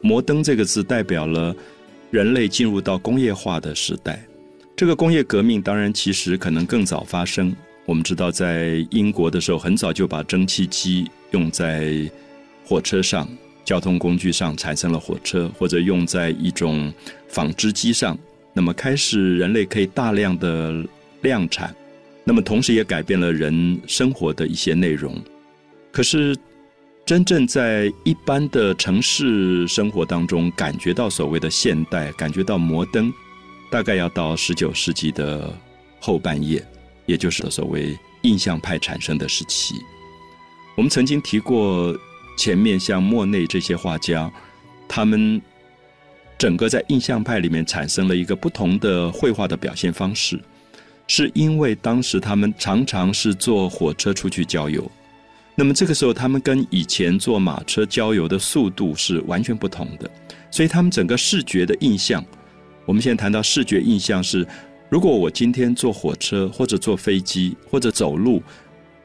摩登这个字代表了人类进入到工业化的时代。这个工业革命当然其实可能更早发生。我们知道，在英国的时候，很早就把蒸汽机用在火车上、交通工具上，产生了火车，或者用在一种纺织机上。那么，开始人类可以大量的量产，那么同时也改变了人生活的一些内容。可是，真正在一般的城市生活当中，感觉到所谓的现代，感觉到摩登，大概要到十九世纪的后半叶。也就是所谓印象派产生的时期。我们曾经提过，前面像莫内这些画家，他们整个在印象派里面产生了一个不同的绘画的表现方式，是因为当时他们常常是坐火车出去郊游，那么这个时候他们跟以前坐马车郊游的速度是完全不同的，所以他们整个视觉的印象，我们现在谈到视觉印象是。如果我今天坐火车或者坐飞机或者走路，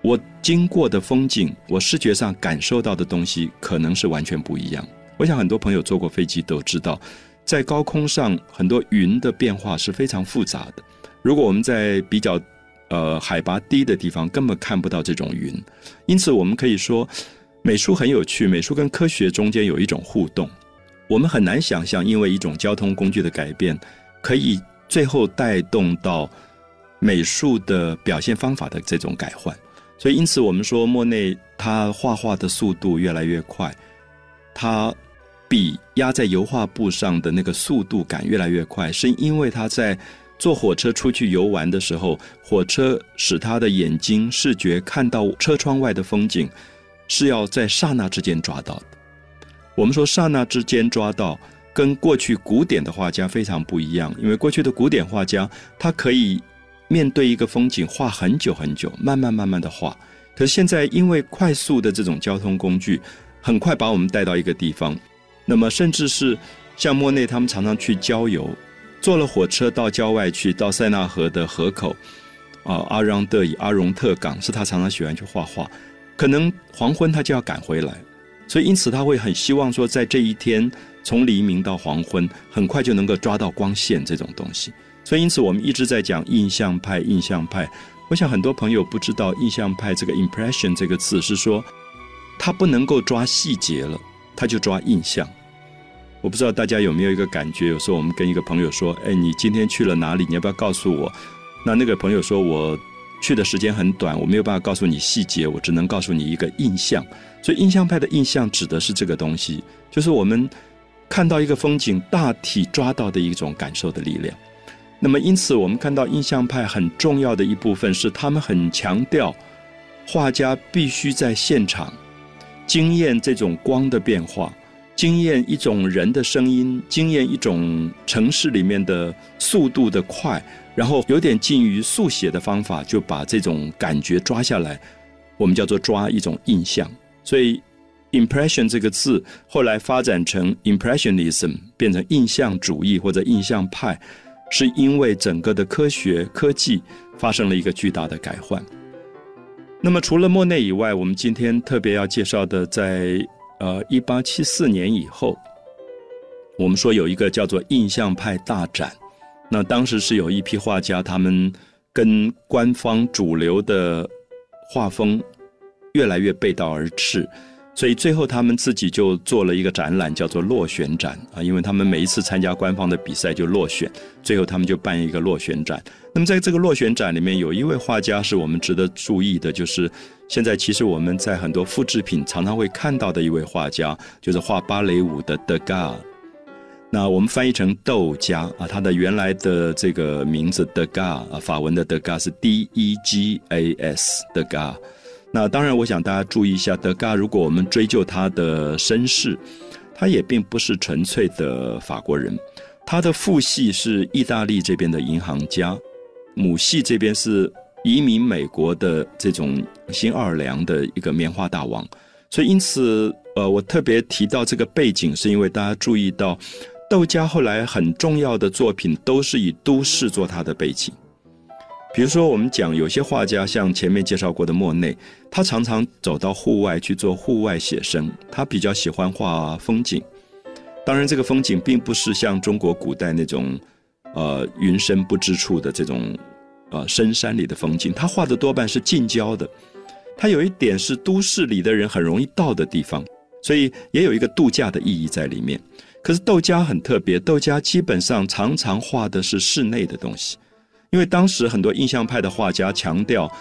我经过的风景，我视觉上感受到的东西可能是完全不一样。我想很多朋友坐过飞机都知道，在高空上很多云的变化是非常复杂的。如果我们在比较呃海拔低的地方，根本看不到这种云。因此，我们可以说，美术很有趣，美术跟科学中间有一种互动。我们很难想象，因为一种交通工具的改变，可以。最后带动到美术的表现方法的这种改换，所以因此我们说莫内他画画的速度越来越快，他笔压在油画布上的那个速度感越来越快，是因为他在坐火车出去游玩的时候，火车使他的眼睛视觉看到车窗外的风景，是要在刹那之间抓到的。我们说刹那之间抓到。跟过去古典的画家非常不一样，因为过去的古典画家，他可以面对一个风景画很久很久，慢慢慢慢的画。可现在因为快速的这种交通工具，很快把我们带到一个地方，那么甚至是像莫内他们常常去郊游，坐了火车到郊外去，到塞纳河的河口，啊，阿让德以阿荣特港是他常常喜欢去画画，可能黄昏他就要赶回来，所以因此他会很希望说在这一天。从黎明到黄昏，很快就能够抓到光线这种东西，所以因此我们一直在讲印象派。印象派，我想很多朋友不知道印象派这个 impression 这个字是说，他不能够抓细节了，他就抓印象。我不知道大家有没有一个感觉，有时候我们跟一个朋友说：“哎，你今天去了哪里？你要不要告诉我？”那那个朋友说：“我去的时间很短，我没有办法告诉你细节，我只能告诉你一个印象。”所以印象派的印象指的是这个东西，就是我们。看到一个风景，大体抓到的一种感受的力量。那么，因此我们看到印象派很重要的一部分是，他们很强调画家必须在现场经验这种光的变化，经验一种人的声音，经验一种城市里面的速度的快，然后有点近于速写的方法，就把这种感觉抓下来。我们叫做抓一种印象，所以。Impression 这个字后来发展成 Impressionism，变成印象主义或者印象派，是因为整个的科学科技发生了一个巨大的改换。那么除了莫内以外，我们今天特别要介绍的，在呃一八七四年以后，我们说有一个叫做印象派大展。那当时是有一批画家，他们跟官方主流的画风越来越背道而驰。所以最后他们自己就做了一个展览，叫做落选展啊，因为他们每一次参加官方的比赛就落选，最后他们就办一个落选展。那么在这个落选展里面，有一位画家是我们值得注意的，就是现在其实我们在很多复制品常常会看到的一位画家，就是画芭蕾舞的德加。那我们翻译成豆加啊，他的原来的这个名字德加啊，法文的德加是 D E G A S 德加。那当然，我想大家注意一下，德嘎。如果我们追究他的身世，他也并不是纯粹的法国人，他的父系是意大利这边的银行家，母系这边是移民美国的这种新奥尔良的一个棉花大王。所以，因此，呃，我特别提到这个背景，是因为大家注意到，窦家后来很重要的作品都是以都市做他的背景。比如说，我们讲有些画家，像前面介绍过的莫内，他常常走到户外去做户外写生，他比较喜欢画风景。当然，这个风景并不是像中国古代那种，呃，云深不知处的这种，呃，深山里的风景。他画的多半是近郊的，他有一点是都市里的人很容易到的地方，所以也有一个度假的意义在里面。可是窦家很特别，窦家基本上常常画的是室内的东西，因为当时很多印象派的画家强调，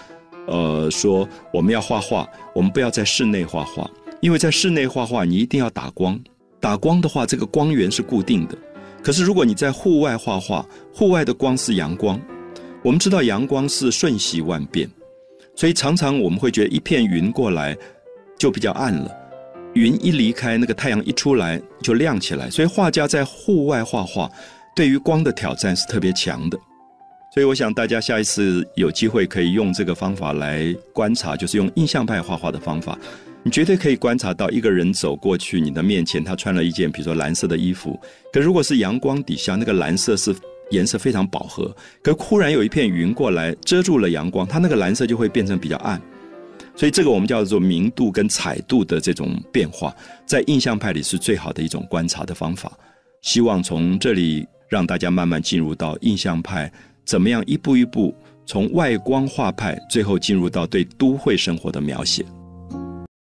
呃，说我们要画画，我们不要在室内画画，因为在室内画画你一定要打光。打光的话，这个光源是固定的。可是如果你在户外画画，户外的光是阳光，我们知道阳光是瞬息万变，所以常常我们会觉得一片云过来就比较暗了，云一离开，那个太阳一出来就亮起来。所以画家在户外画画，对于光的挑战是特别强的。所以我想大家下一次有机会可以用这个方法来观察，就是用印象派画画的方法。你绝对可以观察到一个人走过去你的面前，他穿了一件比如说蓝色的衣服，可如果是阳光底下，那个蓝色是颜色非常饱和，可忽然有一片云过来遮住了阳光，它那个蓝色就会变成比较暗。所以这个我们叫做明度跟彩度的这种变化，在印象派里是最好的一种观察的方法。希望从这里让大家慢慢进入到印象派，怎么样一步一步从外光画派，最后进入到对都会生活的描写。